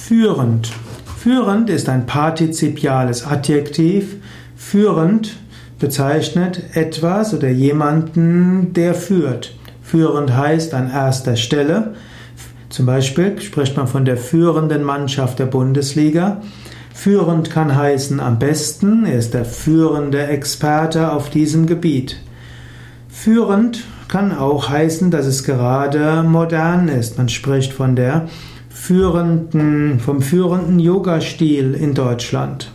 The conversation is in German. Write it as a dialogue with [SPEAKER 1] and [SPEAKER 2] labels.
[SPEAKER 1] Führend. Führend ist ein partizipiales Adjektiv. Führend bezeichnet etwas oder jemanden, der führt. Führend heißt an erster Stelle. Zum Beispiel spricht man von der führenden Mannschaft der Bundesliga. Führend kann heißen am besten, er ist der führende Experte auf diesem Gebiet. Führend kann auch heißen, dass es gerade modern ist. Man spricht von der führenden, vom führenden Yoga-Stil in Deutschland.